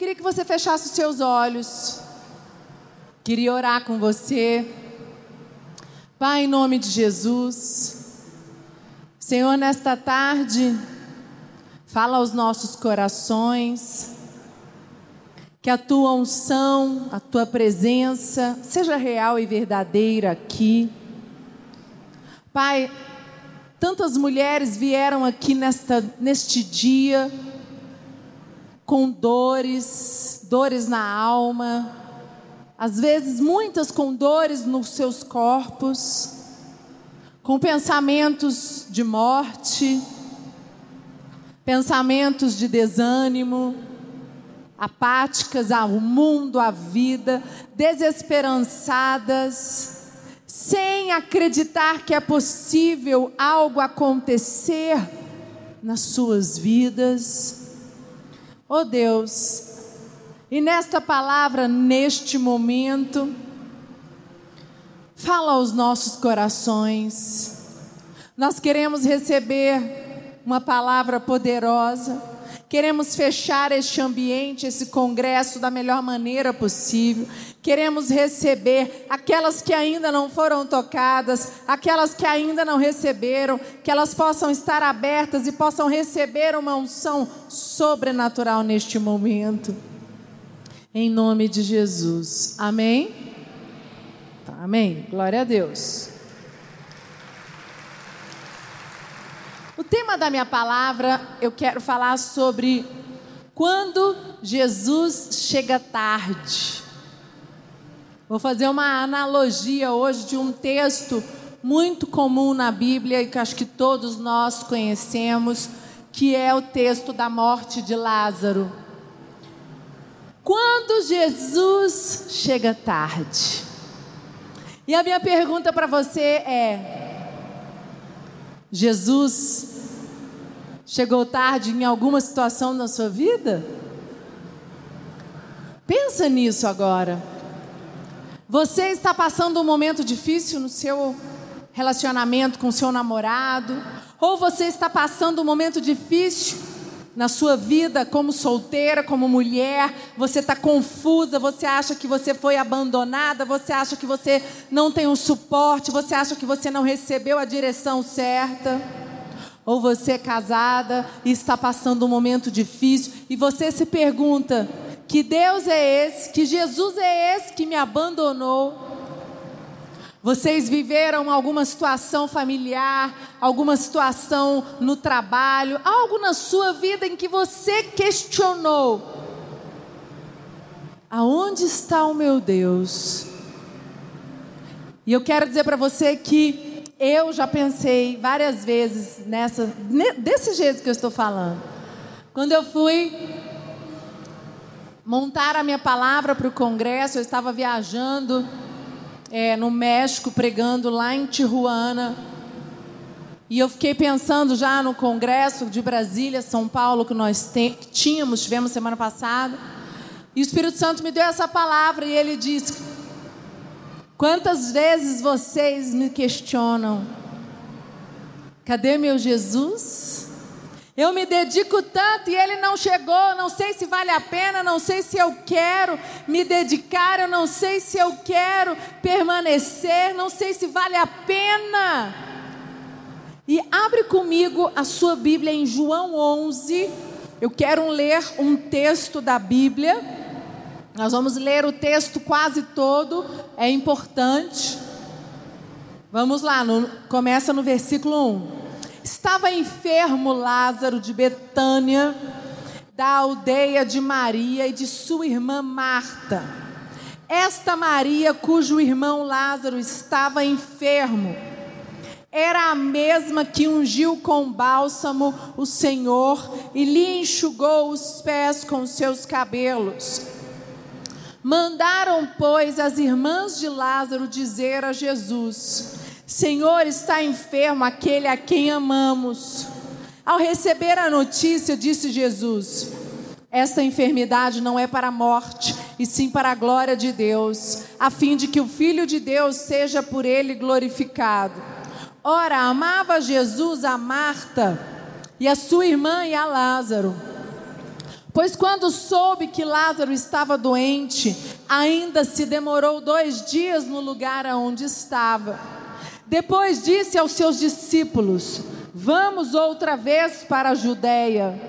queria que você fechasse os seus olhos. Queria orar com você. Pai, em nome de Jesus. Senhor, nesta tarde, fala aos nossos corações. Que a tua unção, a tua presença seja real e verdadeira aqui. Pai, tantas mulheres vieram aqui nesta, neste dia com dores, dores na alma, às vezes muitas com dores nos seus corpos, com pensamentos de morte, pensamentos de desânimo, apáticas ao mundo, à vida, desesperançadas, sem acreditar que é possível algo acontecer nas suas vidas. Oh Deus, e nesta palavra, neste momento, fala aos nossos corações. Nós queremos receber uma palavra poderosa, queremos fechar este ambiente, esse congresso da melhor maneira possível. Queremos receber aquelas que ainda não foram tocadas, aquelas que ainda não receberam, que elas possam estar abertas e possam receber uma unção sobrenatural neste momento. Em nome de Jesus. Amém? Amém. Glória a Deus. O tema da minha palavra, eu quero falar sobre quando Jesus chega tarde. Vou fazer uma analogia hoje de um texto muito comum na Bíblia e que acho que todos nós conhecemos, que é o texto da morte de Lázaro. Quando Jesus chega tarde. E a minha pergunta para você é: Jesus chegou tarde em alguma situação na sua vida? Pensa nisso agora. Você está passando um momento difícil no seu relacionamento com seu namorado, ou você está passando um momento difícil na sua vida como solteira, como mulher, você está confusa, você acha que você foi abandonada, você acha que você não tem um suporte, você acha que você não recebeu a direção certa. Ou você é casada e está passando um momento difícil e você se pergunta: que Deus é esse, que Jesus é esse que me abandonou. Vocês viveram alguma situação familiar, alguma situação no trabalho, algo na sua vida em que você questionou: aonde está o meu Deus? E eu quero dizer para você que eu já pensei várias vezes nessa, desse jeito que eu estou falando. Quando eu fui montar a minha palavra para o congresso. Eu estava viajando é, no México, pregando lá em Tijuana. E eu fiquei pensando já no congresso de Brasília, São Paulo, que nós tínhamos, tivemos semana passada. E o Espírito Santo me deu essa palavra e ele disse: Quantas vezes vocês me questionam? Cadê meu Jesus? Eu me dedico tanto e ele não chegou. Não sei se vale a pena, não sei se eu quero me dedicar, eu não sei se eu quero permanecer, não sei se vale a pena. E abre comigo a sua Bíblia em João 11. Eu quero ler um texto da Bíblia. Nós vamos ler o texto quase todo, é importante. Vamos lá, no, começa no versículo 1. Estava enfermo Lázaro de Betânia, da aldeia de Maria e de sua irmã Marta. Esta Maria, cujo irmão Lázaro estava enfermo, era a mesma que ungiu com bálsamo o Senhor e lhe enxugou os pés com seus cabelos. Mandaram, pois, as irmãs de Lázaro dizer a Jesus: Senhor, está enfermo aquele a quem amamos. Ao receber a notícia, disse Jesus: Esta enfermidade não é para a morte, e sim para a glória de Deus, a fim de que o Filho de Deus seja por ele glorificado. Ora, amava Jesus a Marta e a sua irmã e a Lázaro. Pois quando soube que Lázaro estava doente, ainda se demorou dois dias no lugar aonde estava. Depois disse aos seus discípulos: Vamos outra vez para a Judéia.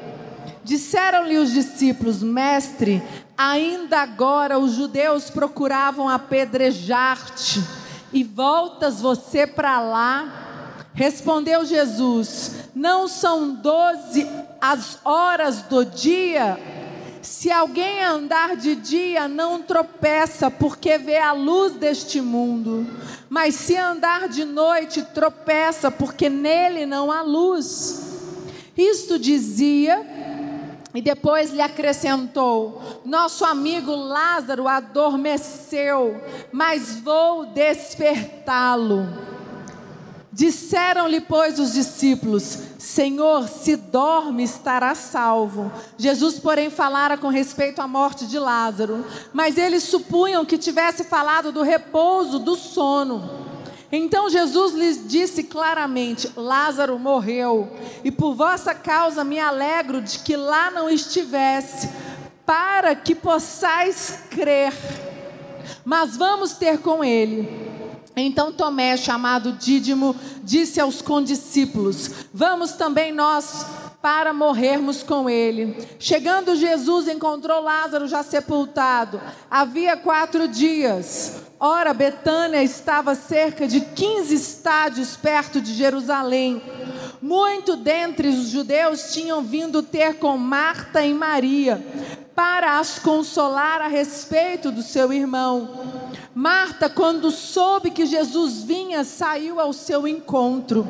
Disseram-lhe os discípulos: Mestre, ainda agora os judeus procuravam apedrejar-te, e voltas você para lá? Respondeu Jesus: Não são doze as horas do dia? Se alguém andar de dia, não tropeça, porque vê a luz deste mundo. Mas se andar de noite, tropeça, porque nele não há luz. Isto dizia, e depois lhe acrescentou: Nosso amigo Lázaro adormeceu, mas vou despertá-lo. Disseram-lhe, pois, os discípulos: Senhor, se dorme, estará salvo. Jesus, porém, falara com respeito à morte de Lázaro, mas eles supunham que tivesse falado do repouso, do sono. Então Jesus lhes disse claramente: Lázaro morreu, e por vossa causa me alegro de que lá não estivesse, para que possais crer. Mas vamos ter com ele. Então Tomé, chamado Dídimo, disse aos condiscípulos: Vamos também nós para morrermos com ele. Chegando Jesus, encontrou Lázaro já sepultado. Havia quatro dias. Ora, Betânia estava cerca de 15 estádios perto de Jerusalém. Muito dentre os judeus tinham vindo ter com Marta e Maria para as consolar a respeito do seu irmão. Marta, quando soube que Jesus vinha, saiu ao seu encontro.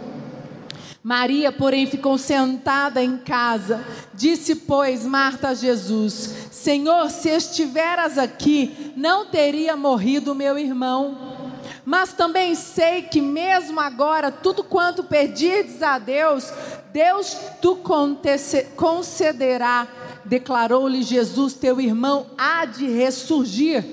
Maria, porém, ficou sentada em casa. Disse, pois, Marta a Jesus: Senhor, se estiveras aqui, não teria morrido meu irmão. Mas também sei que, mesmo agora, tudo quanto pedirdes a Deus, Deus tu concederá. Declarou-lhe Jesus: Teu irmão há de ressurgir.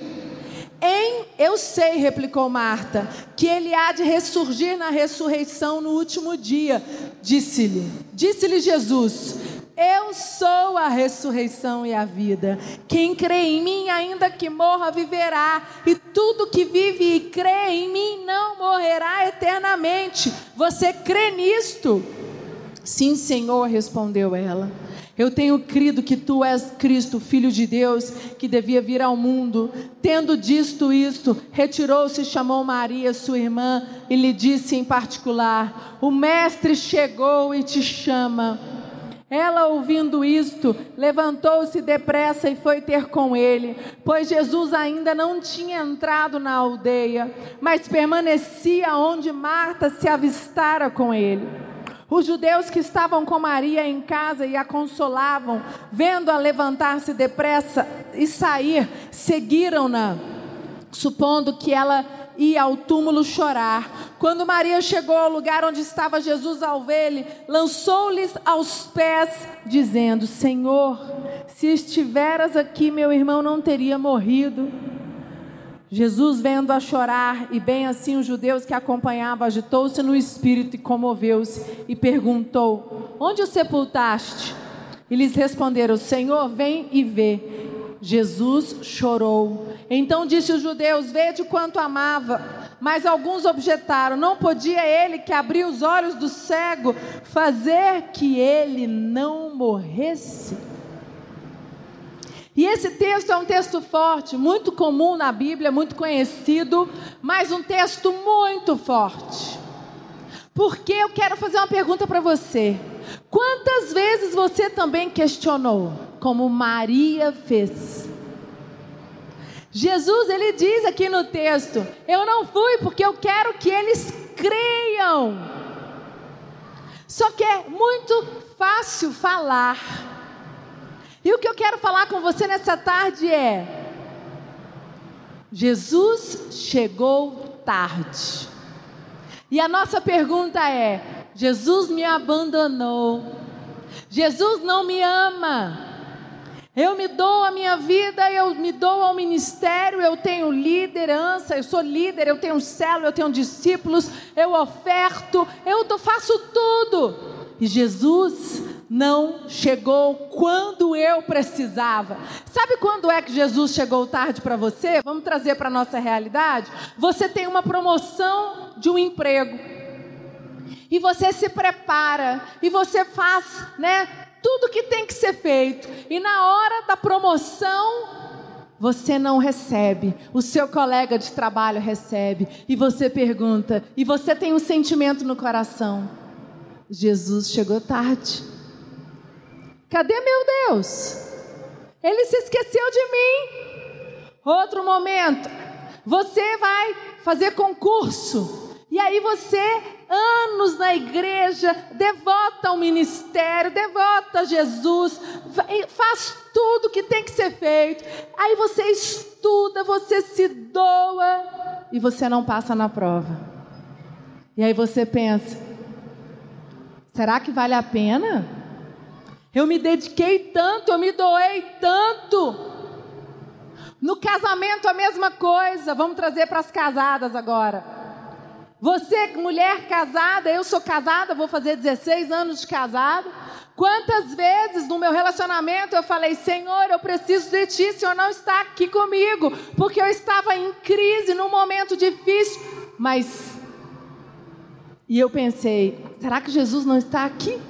Em, eu sei, replicou Marta, que ele há de ressurgir na ressurreição no último dia. Disse-lhe, disse-lhe Jesus: Eu sou a ressurreição e a vida. Quem crê em mim, ainda que morra, viverá. E tudo que vive e crê em mim não morrerá eternamente. Você crê nisto? Sim, Senhor, respondeu ela. Eu tenho crido que tu és Cristo, Filho de Deus, que devia vir ao mundo. Tendo dito isto, retirou-se e chamou Maria, sua irmã, e lhe disse em particular: O Mestre chegou e te chama. Ela, ouvindo isto, levantou-se depressa e foi ter com ele, pois Jesus ainda não tinha entrado na aldeia, mas permanecia onde Marta se avistara com ele. Os judeus que estavam com Maria em casa e a consolavam, vendo-a levantar-se depressa e sair, seguiram-na, supondo que ela ia ao túmulo chorar. Quando Maria chegou ao lugar onde estava Jesus ao vê-lo, lançou-lhes aos pés, dizendo: Senhor, se estiveras aqui, meu irmão não teria morrido. Jesus, vendo-a chorar, e bem assim os judeus que acompanhavam, agitou-se no espírito e comoveu-se, e perguntou: Onde o sepultaste? E lhes responderam: Senhor, vem e vê. Jesus chorou. Então disse os judeus: Vede quanto amava. Mas alguns objetaram: Não podia ele que abriu os olhos do cego fazer que ele não morresse? E esse texto é um texto forte, muito comum na Bíblia, muito conhecido, mas um texto muito forte. Porque eu quero fazer uma pergunta para você. Quantas vezes você também questionou, como Maria fez? Jesus, ele diz aqui no texto: Eu não fui porque eu quero que eles creiam. Só que é muito fácil falar e o que eu quero falar com você nessa tarde é: Jesus chegou tarde. E a nossa pergunta é: Jesus me abandonou. Jesus não me ama. Eu me dou a minha vida, eu me dou ao ministério, eu tenho liderança, eu sou líder, eu tenho célula, eu tenho discípulos, eu oferto, eu faço tudo. E Jesus não chegou quando eu precisava. Sabe quando é que Jesus chegou tarde para você? Vamos trazer para a nossa realidade? Você tem uma promoção de um emprego. E você se prepara, e você faz, né, tudo que tem que ser feito. E na hora da promoção, você não recebe, o seu colega de trabalho recebe, e você pergunta, e você tem um sentimento no coração: Jesus chegou tarde. Cadê meu Deus? Ele se esqueceu de mim. Outro momento, você vai fazer concurso. E aí você, anos na igreja, devota ao ministério, devota a Jesus, faz tudo que tem que ser feito. Aí você estuda, você se doa e você não passa na prova. E aí você pensa: será que vale a pena? Eu me dediquei tanto, eu me doei tanto. No casamento a mesma coisa. Vamos trazer para as casadas agora. Você, mulher casada, eu sou casada, vou fazer 16 anos de casado. Quantas vezes no meu relacionamento eu falei, Senhor, eu preciso de Ti, Senhor não está aqui comigo, porque eu estava em crise, num momento difícil, mas. E eu pensei, será que Jesus não está aqui?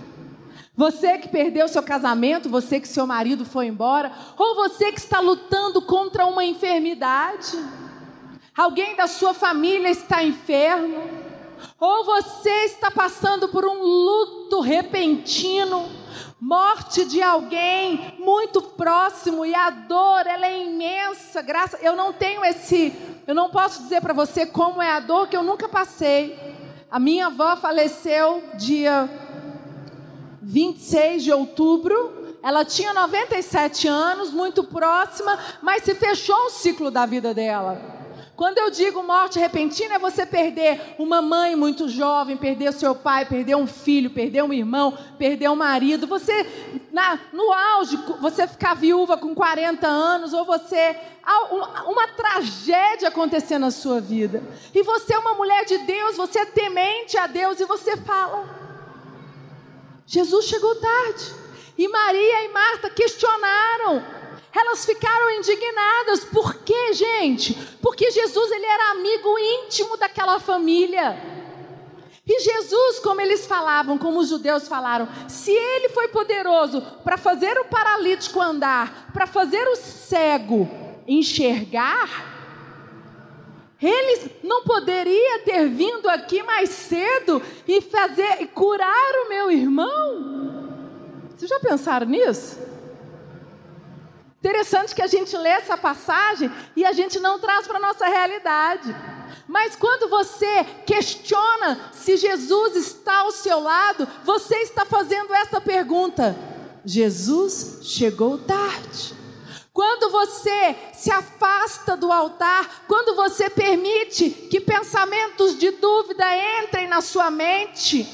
Você que perdeu seu casamento, você que seu marido foi embora, ou você que está lutando contra uma enfermidade, alguém da sua família está enfermo, ou você está passando por um luto repentino, morte de alguém muito próximo e a dor ela é imensa. Graça, eu não tenho esse, eu não posso dizer para você como é a dor que eu nunca passei. A minha avó faleceu dia 26 de outubro. Ela tinha 97 anos, muito próxima, mas se fechou um ciclo da vida dela. Quando eu digo morte repentina, é você perder uma mãe muito jovem, perder seu pai, perder um filho, perder um irmão, perder um marido. Você, na, no auge, você ficar viúva com 40 anos, ou você. Uma tragédia acontecer na sua vida. E você é uma mulher de Deus, você é temente a Deus, e você fala: Jesus chegou tarde. E Maria e Marta questionaram. Elas ficaram indignadas. Por quê, gente? Porque Jesus ele era amigo íntimo daquela família. E Jesus, como eles falavam, como os judeus falaram, se ele foi poderoso para fazer o paralítico andar, para fazer o cego enxergar, ele não poderia ter vindo aqui mais cedo e fazer e curar o meu irmão? Vocês já pensaram nisso? Interessante que a gente lê essa passagem e a gente não traz para a nossa realidade. Mas quando você questiona se Jesus está ao seu lado, você está fazendo essa pergunta: Jesus chegou tarde. Quando você se afasta do altar, quando você permite que pensamentos de dúvida entrem na sua mente,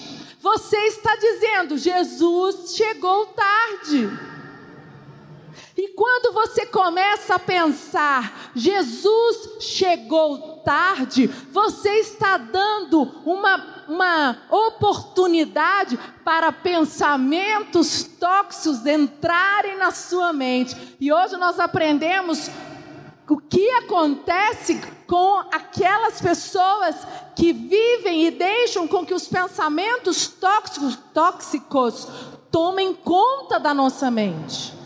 você está dizendo: Jesus chegou tarde. E quando você começa a pensar, Jesus chegou tarde, você está dando uma uma oportunidade para pensamentos tóxicos entrarem na sua mente. E hoje nós aprendemos o que acontece com aquelas pessoas que vivem e deixam com que os pensamentos tóxicos, tóxicos tomem conta da nossa mente.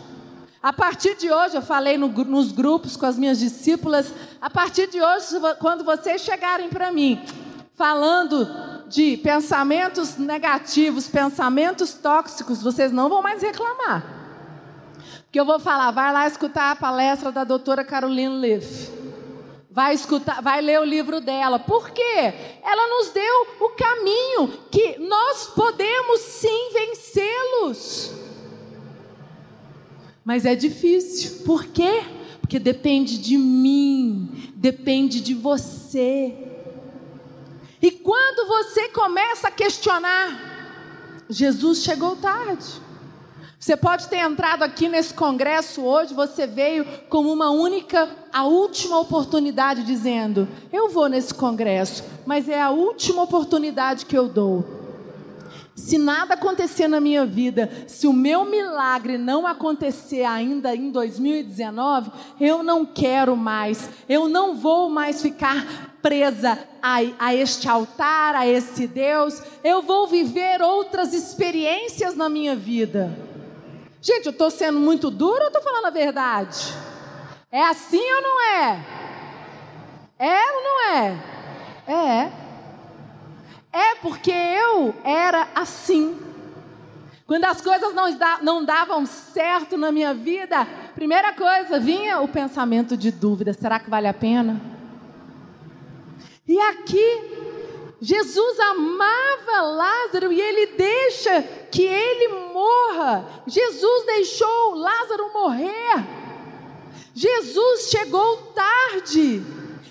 A partir de hoje, eu falei no, nos grupos com as minhas discípulas, a partir de hoje, quando vocês chegarem para mim, falando de pensamentos negativos, pensamentos tóxicos, vocês não vão mais reclamar. Porque eu vou falar, vai lá escutar a palestra da doutora Caroline Leaf. Vai escutar, vai ler o livro dela. Por quê? Ela nos deu o caminho que nós podemos sim vencê-los. Mas é difícil. Por quê? Porque depende de mim, depende de você. E quando você começa a questionar, Jesus chegou tarde. Você pode ter entrado aqui nesse congresso hoje, você veio como uma única, a última oportunidade, dizendo: Eu vou nesse congresso, mas é a última oportunidade que eu dou. Se nada acontecer na minha vida, se o meu milagre não acontecer ainda em 2019, eu não quero mais, eu não vou mais ficar presa a, a, este altar, a esse Deus, eu vou viver outras experiências na minha vida. Gente, eu estou sendo muito dura ou estou falando a verdade? É assim ou não é? É ou não é? É. É porque eu era assim. Quando as coisas não, não davam certo na minha vida, primeira coisa, vinha o pensamento de dúvida: será que vale a pena? E aqui, Jesus amava Lázaro e ele deixa que ele morra. Jesus deixou Lázaro morrer. Jesus chegou tarde.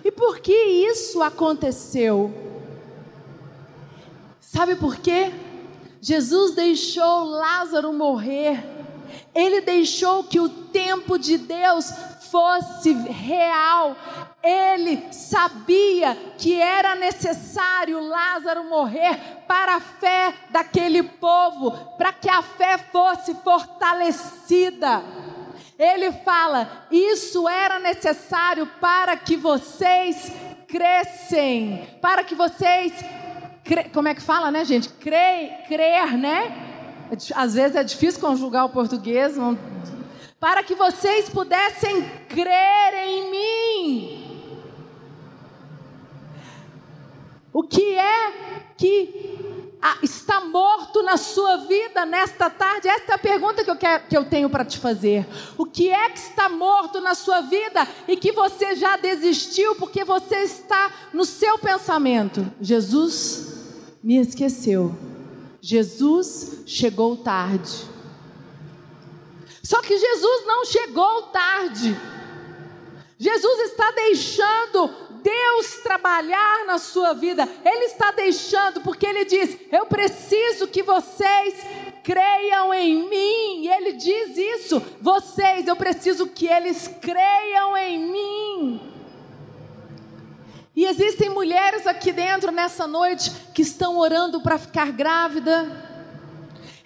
E por que isso aconteceu? Sabe por quê? Jesus deixou Lázaro morrer. Ele deixou que o tempo de Deus fosse real. Ele sabia que era necessário Lázaro morrer para a fé daquele povo, para que a fé fosse fortalecida. Ele fala: Isso era necessário para que vocês crescem, para que vocês como é que fala, né, gente? Crer, crer, né? É às vezes é difícil conjugar o português. Não... Para que vocês pudessem crer em mim. O que é que está morto na sua vida nesta tarde? Esta é a pergunta que eu, quero, que eu tenho para te fazer. O que é que está morto na sua vida e que você já desistiu porque você está no seu pensamento? Jesus me esqueceu. Jesus chegou tarde. Só que Jesus não chegou tarde. Jesus está deixando Deus trabalhar na sua vida. Ele está deixando, porque Ele diz: Eu preciso que vocês creiam em mim. E Ele diz isso: Vocês, eu preciso que eles creiam em mim. E existem mulheres aqui dentro nessa noite que estão orando para ficar grávida.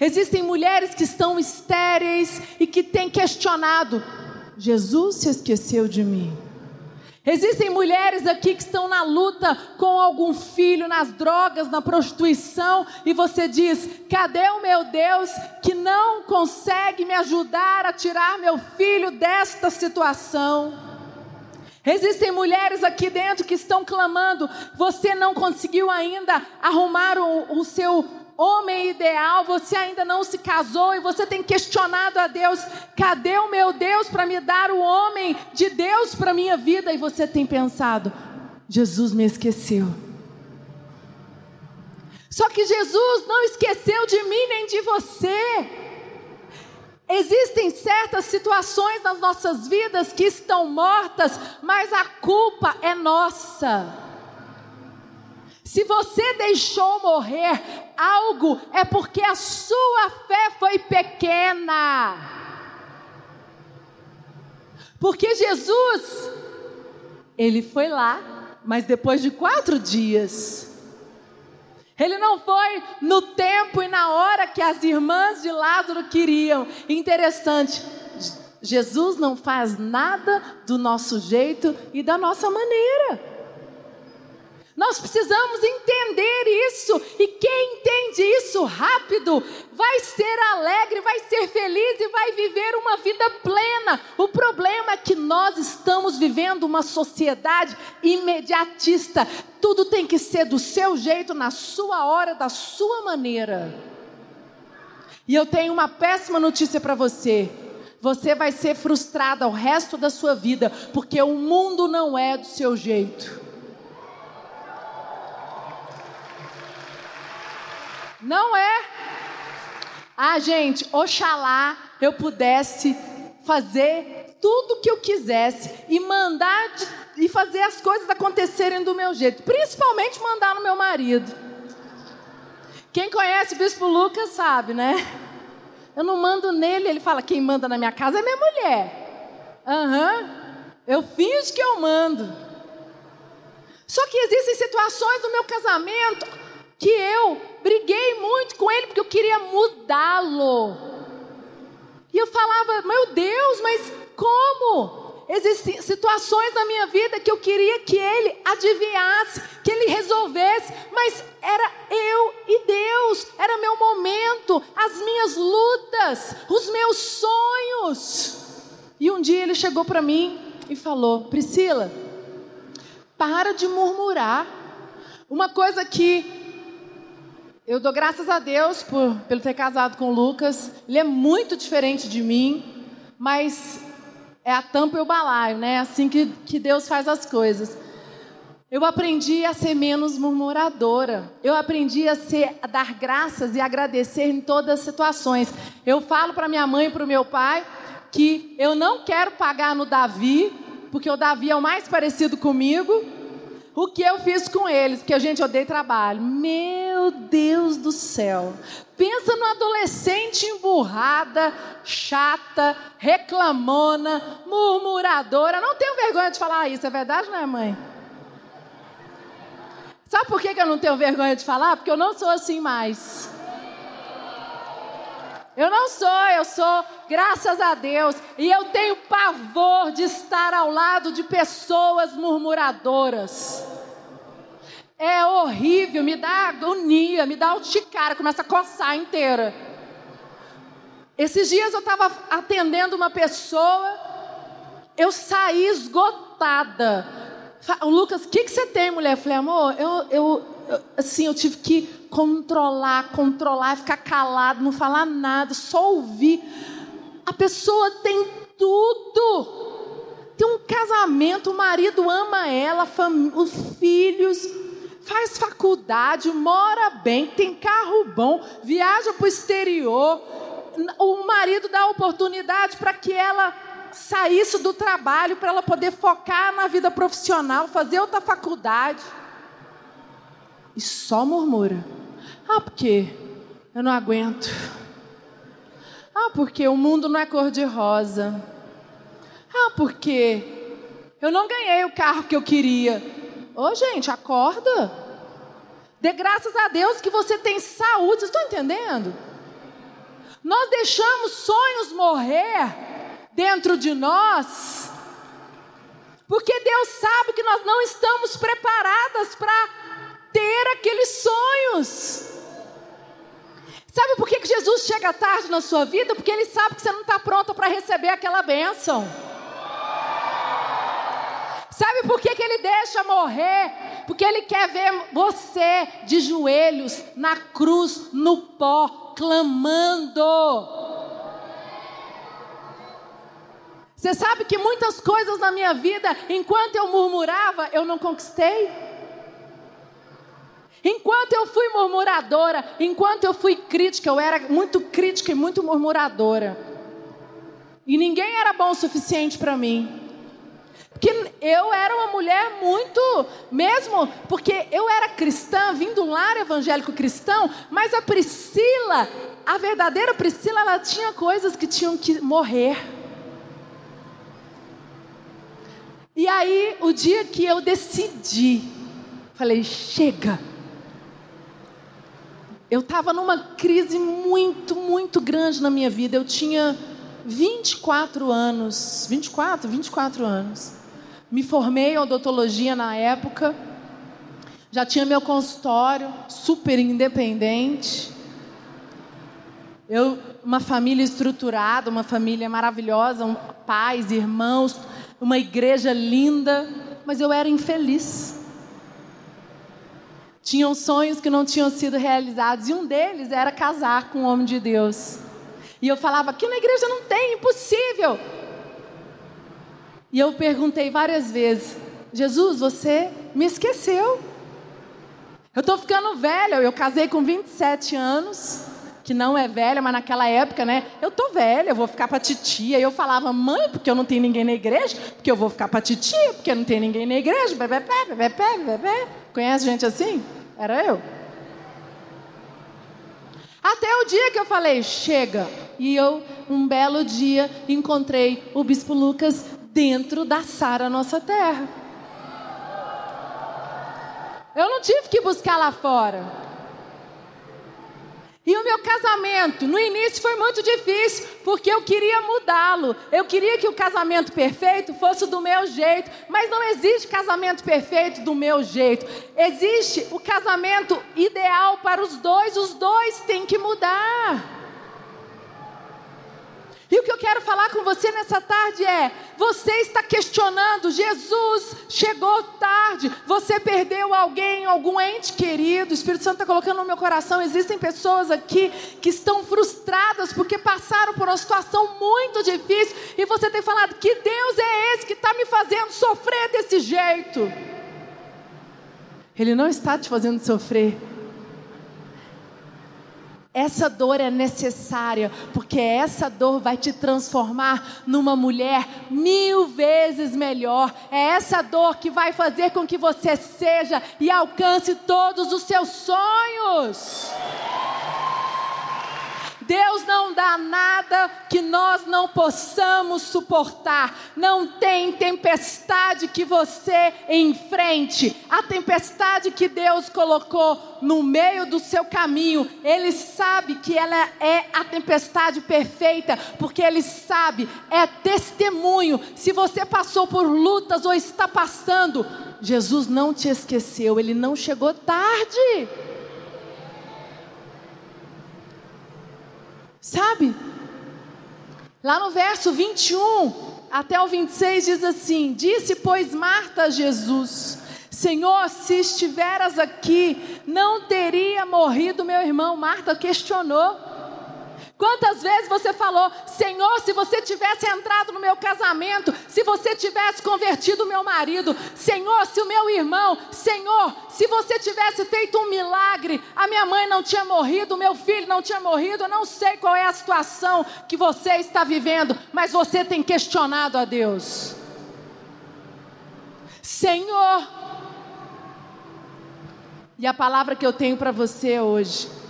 Existem mulheres que estão estéreis e que têm questionado: Jesus se esqueceu de mim. Existem mulheres aqui que estão na luta com algum filho, nas drogas, na prostituição, e você diz: cadê o meu Deus que não consegue me ajudar a tirar meu filho desta situação? Existem mulheres aqui dentro que estão clamando, você não conseguiu ainda arrumar o, o seu homem ideal, você ainda não se casou e você tem questionado a Deus: cadê o meu Deus para me dar o homem de Deus para minha vida? E você tem pensado: Jesus me esqueceu. Só que Jesus não esqueceu de mim nem de você. Existem certas situações nas nossas vidas que estão mortas, mas a culpa é nossa. Se você deixou morrer algo, é porque a sua fé foi pequena. Porque Jesus, ele foi lá, mas depois de quatro dias, ele não foi no tempo e na hora que as irmãs de Lázaro queriam. Interessante, Jesus não faz nada do nosso jeito e da nossa maneira. Nós precisamos entender isso, e quem entende isso rápido vai ser alegre, vai ser feliz e vai viver uma vida plena. O problema é que nós estamos vivendo uma sociedade imediatista, tudo tem que ser do seu jeito, na sua hora, da sua maneira. E eu tenho uma péssima notícia para você. Você vai ser frustrada o resto da sua vida, porque o mundo não é do seu jeito. Não é. Ah, gente, oxalá eu pudesse fazer tudo o que eu quisesse e mandar de, e fazer as coisas acontecerem do meu jeito, principalmente mandar no meu marido. Quem conhece o Bispo Lucas sabe, né? Eu não mando nele, ele fala: quem manda na minha casa é minha mulher. Aham, uhum. eu finjo que eu mando. Só que existem situações no meu casamento que eu briguei muito com ele porque eu queria mudá-lo. E eu falava, meu Deus, mas como? Existem situações na minha vida que eu queria que ele adivinhasse, que ele resolvesse, mas era eu e Deus, era meu momento, as minhas lutas, os meus sonhos. E um dia ele chegou para mim e falou: Priscila, para de murmurar. Uma coisa que eu dou graças a Deus por pelo ter casado com o Lucas. Ele é muito diferente de mim, mas é a tampa e o balaio, né? É assim que, que Deus faz as coisas. Eu aprendi a ser menos murmuradora. Eu aprendi a, ser, a dar graças e agradecer em todas as situações. Eu falo para minha mãe e para o meu pai que eu não quero pagar no Davi, porque o Davi é o mais parecido comigo o que eu fiz com eles, porque a gente odeia trabalho. Meu Deus do céu. Pensa no adolescente emburrada, chata, reclamona, murmuradora. Não tenho vergonha de falar isso, é verdade, não é, mãe? Sabe por que eu não tenho vergonha de falar? Porque eu não sou assim mais. Eu não sou, eu sou, graças a Deus. E eu tenho pavor de estar ao lado de pessoas murmuradoras. É horrível, me dá agonia, me dá alticara, começa a coçar inteira. Esses dias eu estava atendendo uma pessoa, eu saí esgotada. O Lucas, o que, que você tem, mulher? Eu falei, amor, eu, eu, eu, assim, eu tive que controlar, controlar, ficar calado, não falar nada, só ouvir. A pessoa tem tudo. Tem um casamento, o marido ama ela, os filhos, faz faculdade, mora bem, tem carro bom, viaja para o exterior. O marido dá oportunidade para que ela saísse do trabalho, para ela poder focar na vida profissional, fazer outra faculdade. E só murmura. Ah, porque eu não aguento. Ah, porque o mundo não é cor-de-rosa. Ah, porque eu não ganhei o carro que eu queria. Ô, oh, gente, acorda. Dê graças a Deus que você tem saúde. Vocês estão entendendo? Nós deixamos sonhos morrer dentro de nós, porque Deus sabe que nós não estamos preparadas para ter aqueles sonhos. Sabe por que, Jesus chega tarde na sua vida? Porque Ele sabe que você não está pronta para receber aquela bênção. Sabe por que Ele deixa morrer? Porque Ele quer ver você de joelhos na cruz, no pó, clamando. Você sabe que muitas coisas na minha vida, enquanto eu murmurava, eu não conquistei? Enquanto eu fui murmuradora, enquanto eu fui crítica, eu era muito crítica e muito murmuradora. E ninguém era bom o suficiente para mim. Porque eu era uma mulher muito, mesmo porque eu era cristã, vindo de um lar evangélico cristão, mas a Priscila, a verdadeira Priscila, ela tinha coisas que tinham que morrer. E aí, o dia que eu decidi, falei: chega eu estava numa crise muito, muito grande na minha vida. Eu tinha 24 anos, 24, 24 anos. Me formei em odontologia na época. Já tinha meu consultório, super independente. Eu, uma família estruturada, uma família maravilhosa, um, pais, irmãos, uma igreja linda, mas eu era infeliz. Tinham sonhos que não tinham sido realizados e um deles era casar com um homem de Deus. E eu falava: aqui na igreja não tem, impossível. E eu perguntei várias vezes: Jesus, você me esqueceu. Eu estou ficando velha, eu casei com 27 anos, que não é velha, mas naquela época, né? Eu tô velha, eu vou ficar para titia. E eu falava, mãe, porque eu não tenho ninguém na igreja, porque eu vou ficar para titia, porque não tem ninguém na igreja. Bebê, bebê, bebê, bebê. Conhece gente assim? Era eu. Até o dia que eu falei, chega. E eu, um belo dia, encontrei o Bispo Lucas dentro da Sara Nossa Terra. Eu não tive que buscar lá fora. E o meu casamento, no início foi muito difícil, porque eu queria mudá-lo. Eu queria que o casamento perfeito fosse do meu jeito, mas não existe casamento perfeito do meu jeito. Existe o casamento ideal para os dois, os dois têm que mudar. E o que eu quero falar com você nessa tarde é: você está questionando, Jesus chegou tarde, você perdeu alguém, algum ente querido. O Espírito Santo está colocando no meu coração. Existem pessoas aqui que estão frustradas porque passaram por uma situação muito difícil e você tem falado: que Deus é esse que está me fazendo sofrer desse jeito? Ele não está te fazendo sofrer. Essa dor é necessária, porque essa dor vai te transformar numa mulher mil vezes melhor. É essa dor que vai fazer com que você seja e alcance todos os seus sonhos. Deus não dá nada que nós não possamos suportar. Não tem tempestade que você enfrente. A tempestade que Deus colocou no meio do seu caminho, Ele sabe que ela é a tempestade perfeita, porque Ele sabe, é testemunho. Se você passou por lutas ou está passando, Jesus não te esqueceu, Ele não chegou tarde. Sabe? Lá no verso 21 até o 26 diz assim: Disse, pois, Marta a Jesus: Senhor, se estiveras aqui, não teria morrido meu irmão. Marta questionou. Quantas vezes você falou, Senhor, se você tivesse entrado no meu casamento, se você tivesse convertido o meu marido, Senhor, se o meu irmão, Senhor, se você tivesse feito um milagre, a minha mãe não tinha morrido, o meu filho não tinha morrido, eu não sei qual é a situação que você está vivendo, mas você tem questionado a Deus. Senhor, e a palavra que eu tenho para você hoje,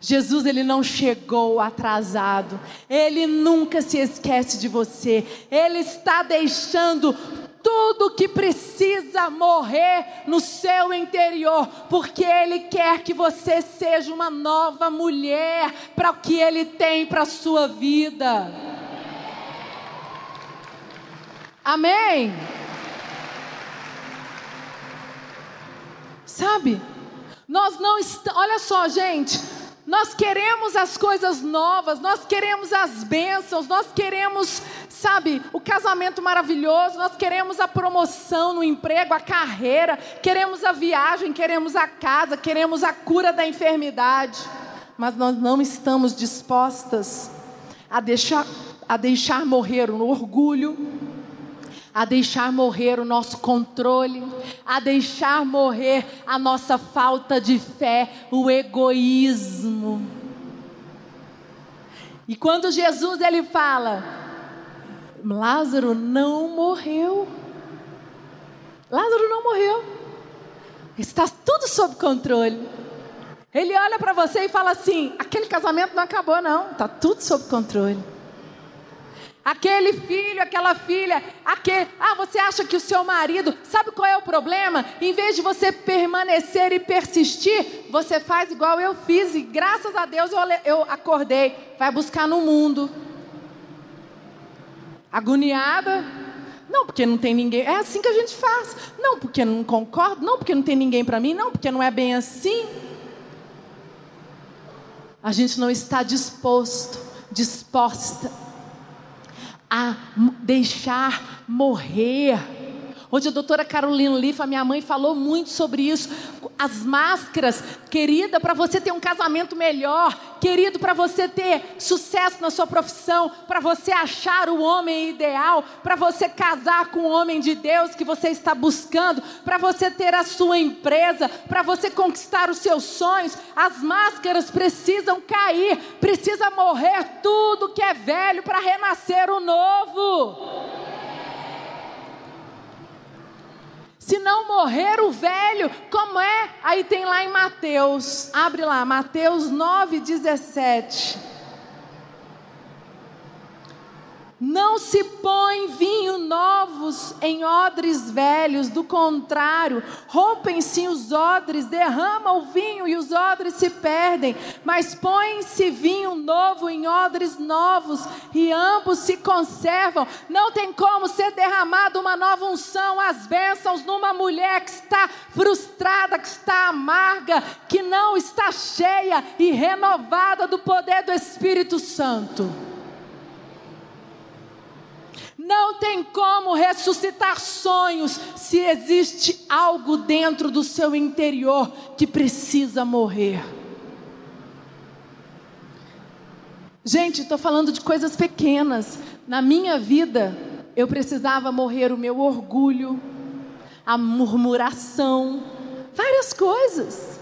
Jesus ele não chegou atrasado. Ele nunca se esquece de você. Ele está deixando tudo que precisa morrer no seu interior, porque Ele quer que você seja uma nova mulher para o que Ele tem para a sua vida. Amém? Sabe? Nós não estamos. Olha só, gente. Nós queremos as coisas novas, nós queremos as bênçãos, nós queremos, sabe, o casamento maravilhoso, nós queremos a promoção no emprego, a carreira, queremos a viagem, queremos a casa, queremos a cura da enfermidade, mas nós não estamos dispostas a deixar, a deixar morrer o orgulho, a deixar morrer o nosso controle, a deixar morrer a nossa falta de fé, o egoísmo. E quando Jesus ele fala, Lázaro não morreu. Lázaro não morreu. Está tudo sob controle. Ele olha para você e fala assim: aquele casamento não acabou, não, está tudo sob controle. Aquele filho, aquela filha, aquele. Ah, você acha que o seu marido. Sabe qual é o problema? Em vez de você permanecer e persistir, você faz igual eu fiz e graças a Deus eu, eu acordei. Vai buscar no mundo. Agoniada. Não, porque não tem ninguém. É assim que a gente faz. Não, porque não concordo. Não, porque não tem ninguém para mim. Não, porque não é bem assim. A gente não está disposto, disposta a deixar morrer. Hoje a doutora Carolina Lifa, minha mãe, falou muito sobre isso. As máscaras, querida, para você ter um casamento melhor, querido, para você ter sucesso na sua profissão, para você achar o homem ideal, para você casar com o homem de Deus que você está buscando, para você ter a sua empresa, para você conquistar os seus sonhos, as máscaras precisam cair, precisa morrer tudo que é velho para renascer o novo. Se não morrer o velho, como é? Aí tem lá em Mateus, abre lá, Mateus 9, 17. Não se põe vinho novos em odres velhos, do contrário, rompem-se os odres, derrama o vinho e os odres se perdem, mas põe-se vinho novo em odres novos e ambos se conservam. Não tem como ser derramada uma nova unção, as bênçãos numa mulher que está frustrada, que está amarga, que não está cheia e renovada do poder do Espírito Santo. Não tem como ressuscitar sonhos se existe algo dentro do seu interior que precisa morrer. Gente, estou falando de coisas pequenas. Na minha vida, eu precisava morrer o meu orgulho, a murmuração, várias coisas.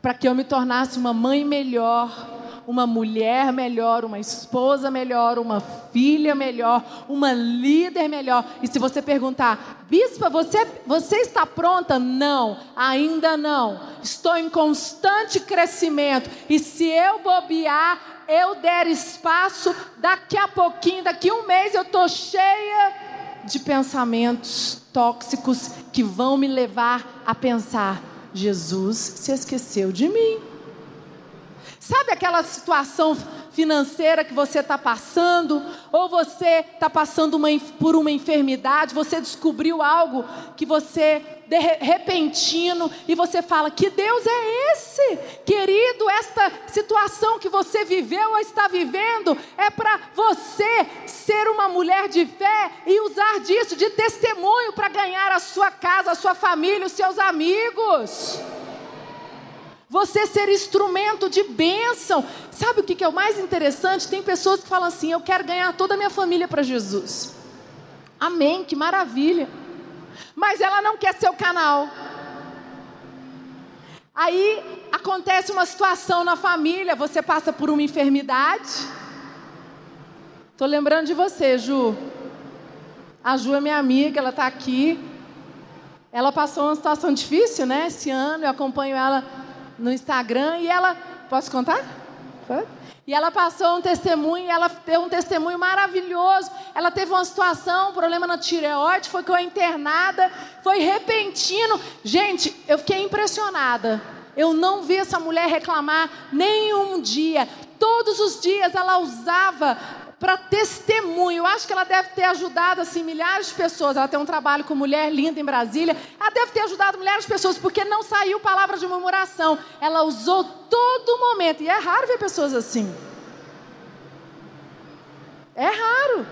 Para que eu me tornasse uma mãe melhor, uma mulher melhor, uma esposa melhor, uma filha melhor, uma líder melhor. E se você perguntar, bispa, você, você está pronta? Não, ainda não. Estou em constante crescimento. E se eu bobear, eu der espaço, daqui a pouquinho, daqui a um mês, eu estou cheia de pensamentos tóxicos que vão me levar a pensar: Jesus se esqueceu de mim. Sabe aquela situação financeira que você está passando? Ou você está passando uma, por uma enfermidade, você descobriu algo que você, de repentino, e você fala: Que Deus é esse? Querido, esta situação que você viveu ou está vivendo é para você ser uma mulher de fé e usar disso de testemunho para ganhar a sua casa, a sua família, os seus amigos você ser instrumento de bênção. Sabe o que é o mais interessante? Tem pessoas que falam assim: eu quero ganhar toda a minha família para Jesus. Amém, que maravilha. Mas ela não quer ser o canal. Aí acontece uma situação na família, você passa por uma enfermidade. Estou lembrando de você, Ju. A Ju é minha amiga, ela está aqui. Ela passou uma situação difícil, né? Esse ano, eu acompanho ela no Instagram e ela. Posso contar? E ela passou um testemunho, ela deu um testemunho maravilhoso. Ela teve uma situação, um problema na tireoide, foi com a internada, foi repentino. Gente, eu fiquei impressionada. Eu não vi essa mulher reclamar nenhum dia. Todos os dias ela usava para testemunho. Acho que ela deve ter ajudado assim milhares de pessoas. Ela tem um trabalho com mulher linda em Brasília. Ela deve ter ajudado milhares de pessoas porque não saiu palavra de murmuração. Ela usou todo momento. E é raro ver pessoas assim. É raro.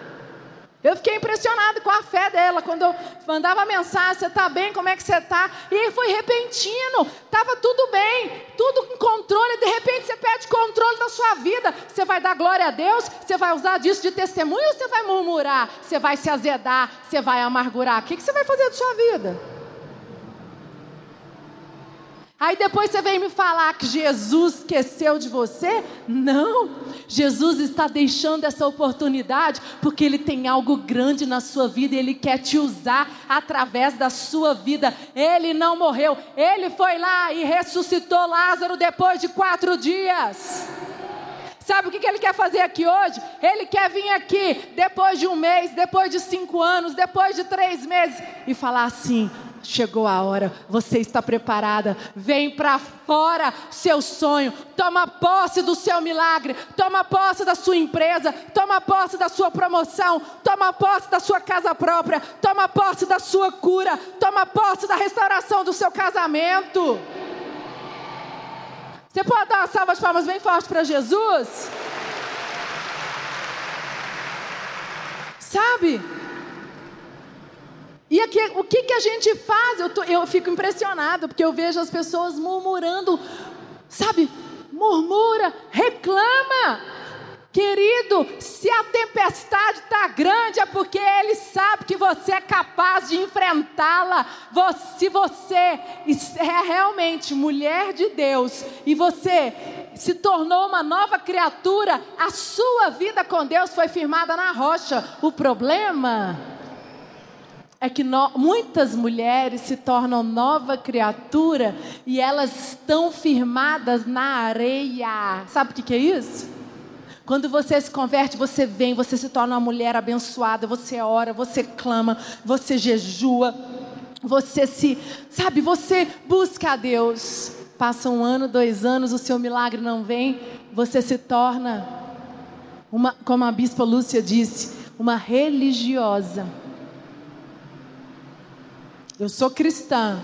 Eu fiquei impressionado com a fé dela quando eu mandava mensagem: Você está bem? Como é que você está? E foi repentino, estava tudo bem, tudo com controle. De repente você perde controle da sua vida. Você vai dar glória a Deus? Você vai usar disso de testemunho ou você vai murmurar? Você vai se azedar? Você vai amargurar? O que, que você vai fazer da sua vida? Aí depois você vem me falar que Jesus esqueceu de você? Não. Jesus está deixando essa oportunidade porque Ele tem algo grande na sua vida e Ele quer te usar através da sua vida. Ele não morreu, Ele foi lá e ressuscitou Lázaro depois de quatro dias. Sabe o que ele quer fazer aqui hoje? Ele quer vir aqui depois de um mês, depois de cinco anos, depois de três meses e falar assim: Chegou a hora, você está preparada. Vem para fora seu sonho. Toma posse do seu milagre. Toma posse da sua empresa. Toma posse da sua promoção. Toma posse da sua casa própria. Toma posse da sua cura. Toma posse da restauração do seu casamento. Você pode dar uma salva de palmas bem forte para Jesus? Sabe? Aqui, o que, que a gente faz? Eu, tô, eu fico impressionado, porque eu vejo as pessoas murmurando, sabe? Murmura, reclama. Querido, se a tempestade está grande, é porque Ele sabe que você é capaz de enfrentá-la. Se você é realmente mulher de Deus e você se tornou uma nova criatura, a sua vida com Deus foi firmada na rocha. O problema é que no, muitas mulheres se tornam nova criatura e elas estão firmadas na areia. Sabe o que, que é isso? Quando você se converte, você vem, você se torna uma mulher abençoada, você ora, você clama, você jejua, você se, sabe, você busca a Deus. Passa um ano, dois anos, o seu milagre não vem, você se torna, uma, como a bispa Lúcia disse, uma religiosa. Eu sou cristã,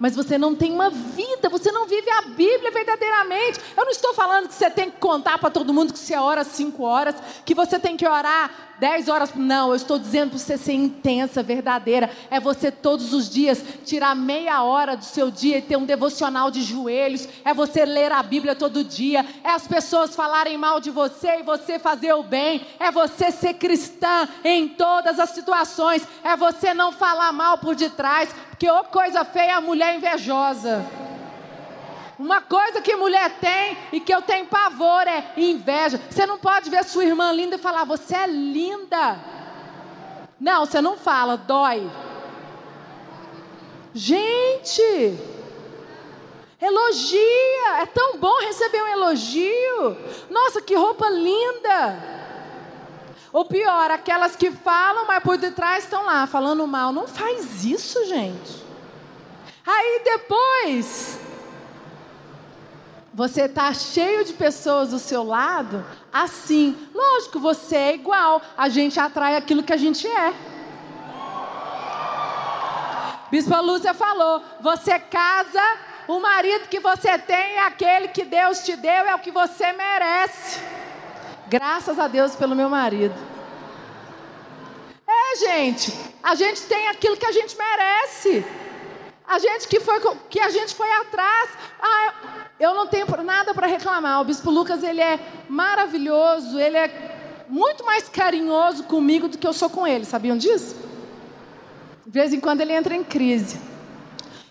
mas você não tem uma vida, você não vive a Bíblia verdadeiramente. Eu não estou falando que você tem que contar para todo mundo que você ora cinco horas, que você tem que orar dez horas. Não, eu estou dizendo para você ser intensa, verdadeira. É você todos os dias tirar meia hora do seu dia e ter um devocional de joelhos. É você ler a Bíblia todo dia. É as pessoas falarem mal de você e você fazer o bem. É você ser cristã em todas as situações. É você não falar mal por detrás. Porque, ô coisa feia, a mulher invejosa. Uma coisa que mulher tem e que eu tenho pavor é inveja. Você não pode ver sua irmã linda e falar, você é linda. Não, você não fala, dói. Gente, elogia. É tão bom receber um elogio. Nossa, que roupa linda. Ou pior, aquelas que falam, mas por detrás estão lá falando mal. Não faz isso, gente. Aí depois, você está cheio de pessoas do seu lado, assim. Lógico, você é igual. A gente atrai aquilo que a gente é. Bispa Lúcia falou: você casa, o marido que você tem é aquele que Deus te deu, é o que você merece. Graças a Deus pelo meu marido. É, gente, a gente tem aquilo que a gente merece. A gente que foi que a gente foi atrás. Ah, eu não tenho nada para reclamar. O bispo Lucas, ele é maravilhoso, ele é muito mais carinhoso comigo do que eu sou com ele. Sabiam disso? De vez em quando ele entra em crise.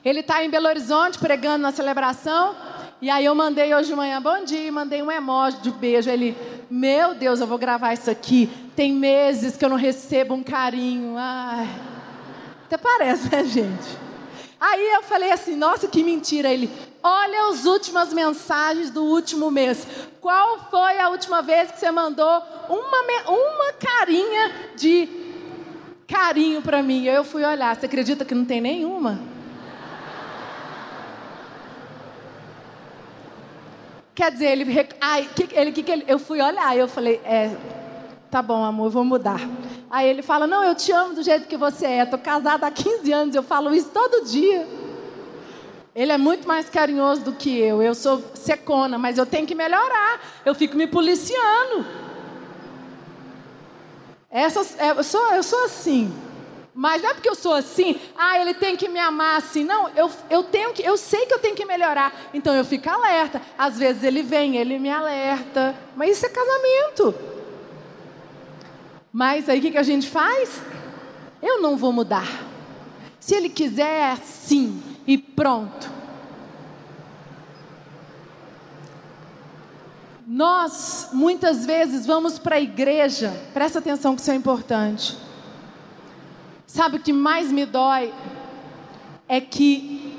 Ele está em Belo Horizonte pregando na celebração. E aí eu mandei hoje de manhã, bom dia, mandei um emoji de beijo. Ele, meu Deus, eu vou gravar isso aqui. Tem meses que eu não recebo um carinho. Ai. Até parece, né, gente? Aí eu falei assim, nossa, que mentira. Ele, olha as últimas mensagens do último mês. Qual foi a última vez que você mandou uma, uma carinha de carinho para mim? Eu fui olhar. Você acredita que não tem nenhuma? Quer dizer, ele, ai, que, ele, que, que ele, eu fui olhar, eu falei, é, tá bom, amor, eu vou mudar. Aí ele fala, não, eu te amo do jeito que você é. Tô casada há 15 anos, eu falo isso todo dia. Ele é muito mais carinhoso do que eu. Eu sou secona, mas eu tenho que melhorar. Eu fico me policiando. Essa, é, eu, sou, eu sou assim. Mas não é porque eu sou assim, ah, ele tem que me amar assim. Não, eu, eu tenho que, eu sei que eu tenho que melhorar. Então eu fico alerta. Às vezes ele vem, ele me alerta. Mas isso é casamento. Mas aí o que, que a gente faz? Eu não vou mudar. Se ele quiser, é assim e pronto. Nós, muitas vezes, vamos para a igreja, presta atenção que isso é importante Sabe o que mais me dói? É que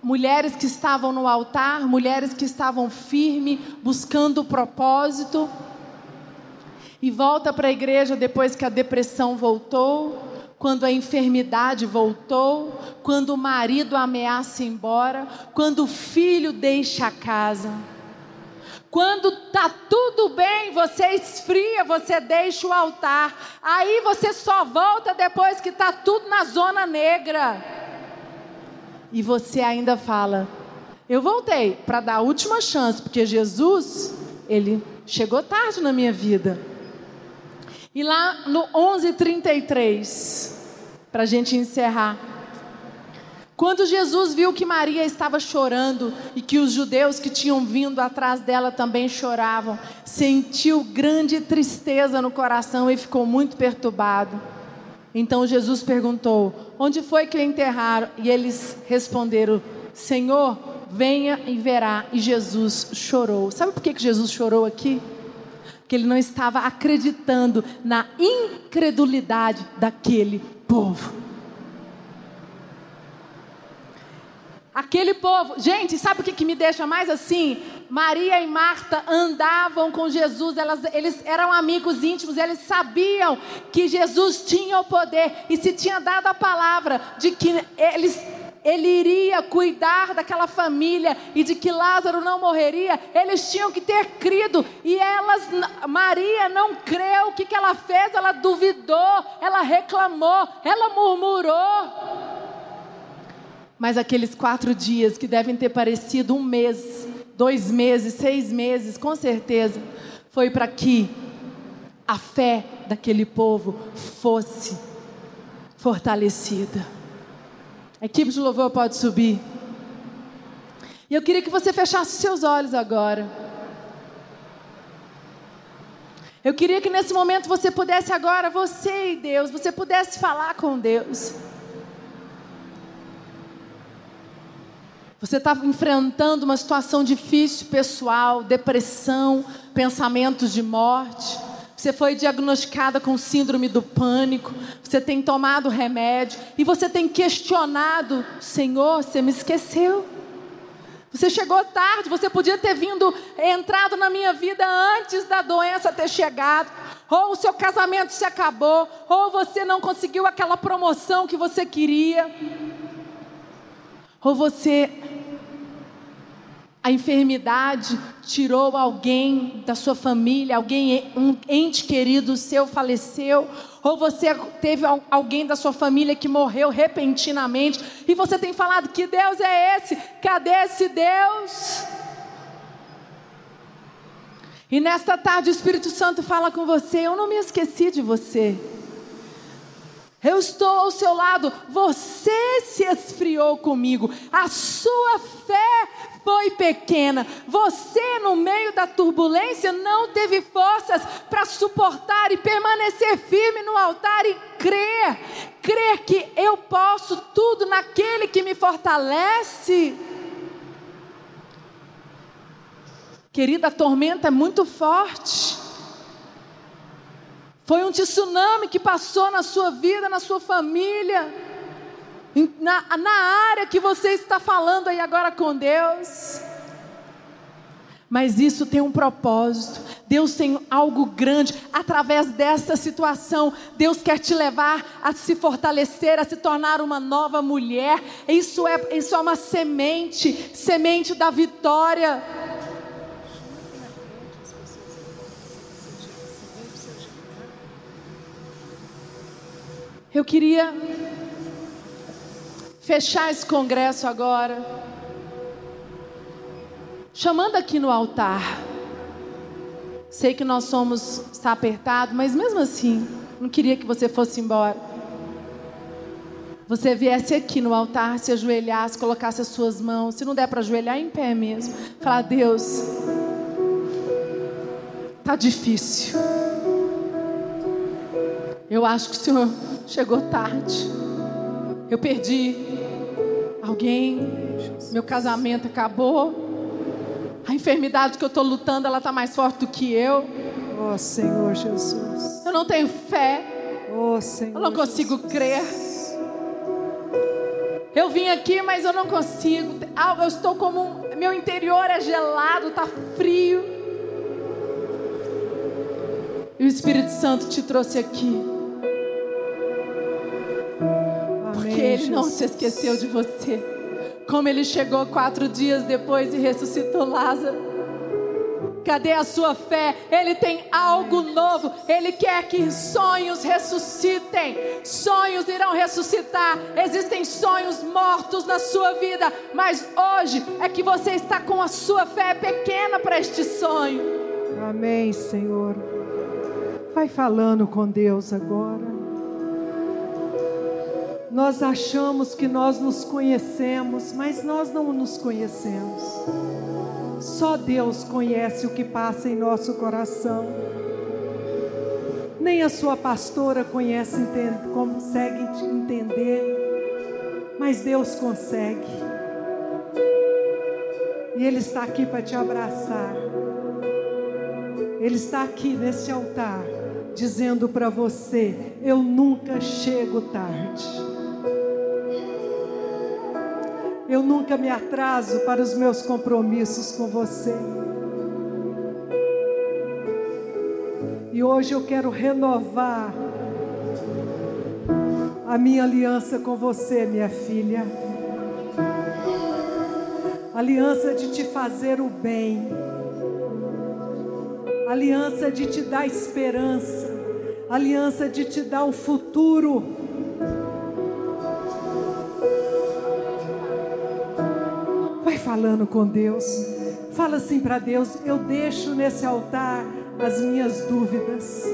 mulheres que estavam no altar, mulheres que estavam firmes, buscando o propósito, e volta para a igreja depois que a depressão voltou, quando a enfermidade voltou, quando o marido ameaça ir embora, quando o filho deixa a casa. Quando tá tudo bem, você esfria, você deixa o altar. Aí você só volta depois que tá tudo na zona negra. E você ainda fala: "Eu voltei para dar a última chance, porque Jesus, ele chegou tarde na minha vida". E lá no 11:33, para a gente encerrar, quando Jesus viu que Maria estava chorando e que os judeus que tinham vindo atrás dela também choravam, sentiu grande tristeza no coração e ficou muito perturbado. Então Jesus perguntou: Onde foi que o enterraram? E eles responderam: Senhor, venha e verá. E Jesus chorou. Sabe por que Jesus chorou aqui? Porque ele não estava acreditando na incredulidade daquele povo. Aquele povo, gente, sabe o que, que me deixa mais assim? Maria e Marta andavam com Jesus, elas, eles eram amigos íntimos, eles sabiam que Jesus tinha o poder e se tinha dado a palavra de que eles ele iria cuidar daquela família e de que Lázaro não morreria, eles tinham que ter crido. E elas, Maria não creu. O que, que ela fez? Ela duvidou, ela reclamou, ela murmurou. Mas aqueles quatro dias que devem ter parecido um mês, dois meses, seis meses, com certeza, foi para que a fé daquele povo fosse fortalecida. A equipe de louvor pode subir. E eu queria que você fechasse seus olhos agora. Eu queria que nesse momento você pudesse agora, você e Deus, você pudesse falar com Deus. Você está enfrentando uma situação difícil, pessoal, depressão, pensamentos de morte. Você foi diagnosticada com síndrome do pânico, você tem tomado remédio. E você tem questionado: Senhor, você me esqueceu. Você chegou tarde, você podia ter vindo, entrado na minha vida antes da doença ter chegado, ou o seu casamento se acabou, ou você não conseguiu aquela promoção que você queria, ou você a enfermidade tirou alguém da sua família, alguém, um ente querido seu faleceu, ou você teve alguém da sua família que morreu repentinamente, e você tem falado: que Deus é esse? Cadê esse Deus? E nesta tarde o Espírito Santo fala com você: eu não me esqueci de você. Eu estou ao seu lado, você se esfriou comigo, a sua fé foi pequena. Você, no meio da turbulência, não teve forças para suportar e permanecer firme no altar e crer. Crer que eu posso tudo naquele que me fortalece. Querida, a tormenta é muito forte. Foi um tsunami que passou na sua vida, na sua família, na, na área que você está falando aí agora com Deus. Mas isso tem um propósito. Deus tem algo grande através dessa situação. Deus quer te levar a se fortalecer, a se tornar uma nova mulher. Isso é, isso é uma semente, semente da vitória. Eu queria fechar esse congresso agora, chamando aqui no altar. Sei que nós somos, está apertado, mas mesmo assim, não queria que você fosse embora. Você viesse aqui no altar, se ajoelhasse, colocasse as suas mãos, se não der para ajoelhar em pé mesmo, falar: Deus, tá difícil. Eu acho que o Senhor chegou tarde. Eu perdi alguém, meu casamento acabou. A enfermidade que eu estou lutando, ela está mais forte do que eu. Oh Senhor Jesus. Eu não tenho fé. Oh Senhor. Eu não consigo Jesus. crer. Eu vim aqui, mas eu não consigo. Ah, eu estou como um, meu interior é gelado, está frio. E o Espírito Santo te trouxe aqui. Ele não se esqueceu de você. Como Ele chegou quatro dias depois e ressuscitou Lázaro. Cadê a sua fé? Ele tem algo novo. Ele quer que sonhos ressuscitem. Sonhos irão ressuscitar. Existem sonhos mortos na sua vida, mas hoje é que você está com a sua fé pequena para este sonho. Amém, Senhor. Vai falando com Deus agora. Nós achamos que nós nos conhecemos, mas nós não nos conhecemos. Só Deus conhece o que passa em nosso coração. Nem a sua pastora conhece, entende, consegue entender, mas Deus consegue. E Ele está aqui para te abraçar. Ele está aqui nesse altar, dizendo para você: Eu nunca chego tarde. Eu nunca me atraso para os meus compromissos com você. E hoje eu quero renovar a minha aliança com você, minha filha. Aliança de te fazer o bem. Aliança de te dar esperança. Aliança de te dar um futuro. Falando com Deus. Fala assim para Deus: Eu deixo nesse altar as minhas dúvidas.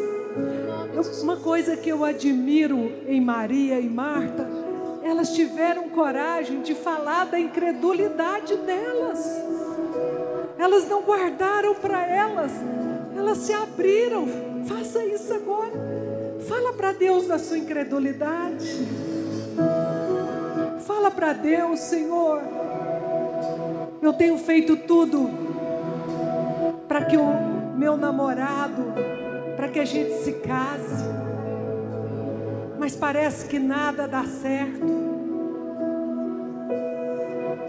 Uma coisa que eu admiro em Maria e Marta, elas tiveram coragem de falar da incredulidade delas. Elas não guardaram para elas, elas se abriram. Faça isso agora. Fala para Deus da sua incredulidade. Fala para Deus, Senhor. Eu tenho feito tudo para que o meu namorado, para que a gente se case. Mas parece que nada dá certo.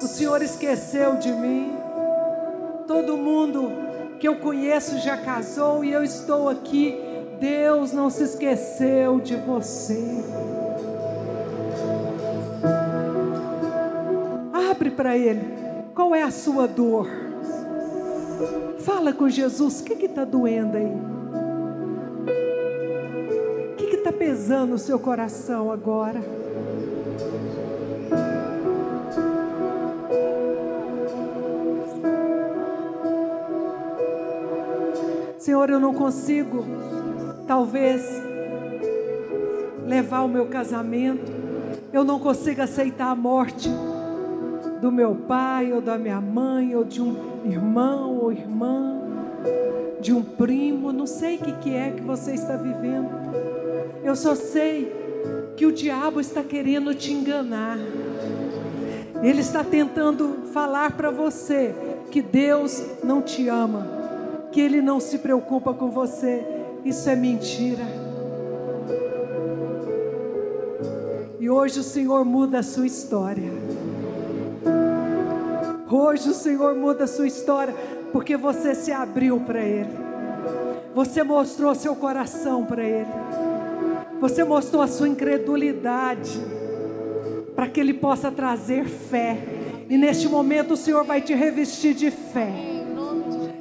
O Senhor esqueceu de mim. Todo mundo que eu conheço já casou e eu estou aqui. Deus não se esqueceu de você. Abre para Ele. Qual é a sua dor? Fala com Jesus, o que está doendo aí? O que está pesando o seu coração agora? Senhor, eu não consigo, talvez, levar o meu casamento, eu não consigo aceitar a morte do meu pai ou da minha mãe ou de um irmão ou irmã, de um primo, não sei o que, é que você está vivendo. Eu só sei que o diabo está querendo te enganar. Ele está tentando falar para você que Deus não te ama, que Ele não se preocupa com você. Isso é mentira. E hoje o Senhor muda a sua história. Hoje o Senhor muda a sua história, porque você se abriu para Ele. Você mostrou seu coração para Ele. Você mostrou a sua incredulidade para que Ele possa trazer fé. E neste momento o Senhor vai te revestir de fé.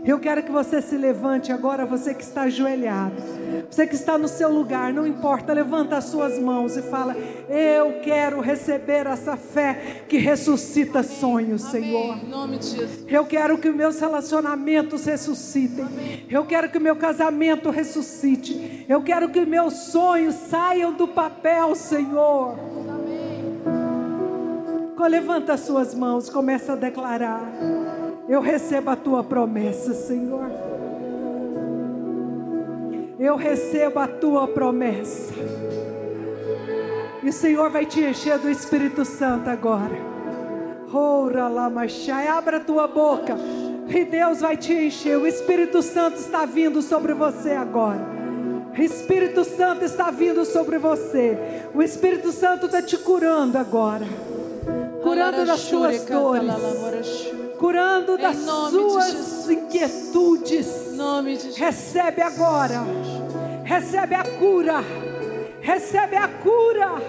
Eu quero que você se levante agora, você que está ajoelhado. Você que está no seu lugar, não importa, levanta as suas mãos e fala: Eu quero receber essa fé que ressuscita sonhos, Amém. Senhor. Em nome de Jesus. Eu quero que meus relacionamentos ressuscitem. Amém. Eu quero que meu casamento ressuscite. Eu quero que meus sonhos saiam do papel, Senhor. Amém. Levanta as suas mãos, começa a declarar. Eu recebo a tua promessa, Senhor. Eu recebo a tua promessa. E o Senhor vai te encher do Espírito Santo agora. Ora lá, machai, abra a tua boca. E Deus vai te encher. O Espírito Santo está vindo sobre você agora. O Espírito Santo está vindo sobre você. O Espírito Santo está te curando agora. Curando das suas dores curando das suas inquietudes. Recebe agora. Recebe a cura. Recebe a cura.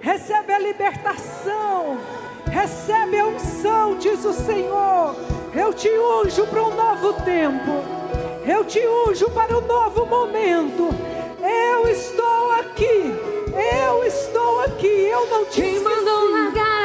Recebe a libertação. Recebe a unção, diz o Senhor. Eu te unjo para um novo tempo. Eu te unjo para um novo momento. Eu estou aqui. Eu estou aqui. Eu não te esqueci.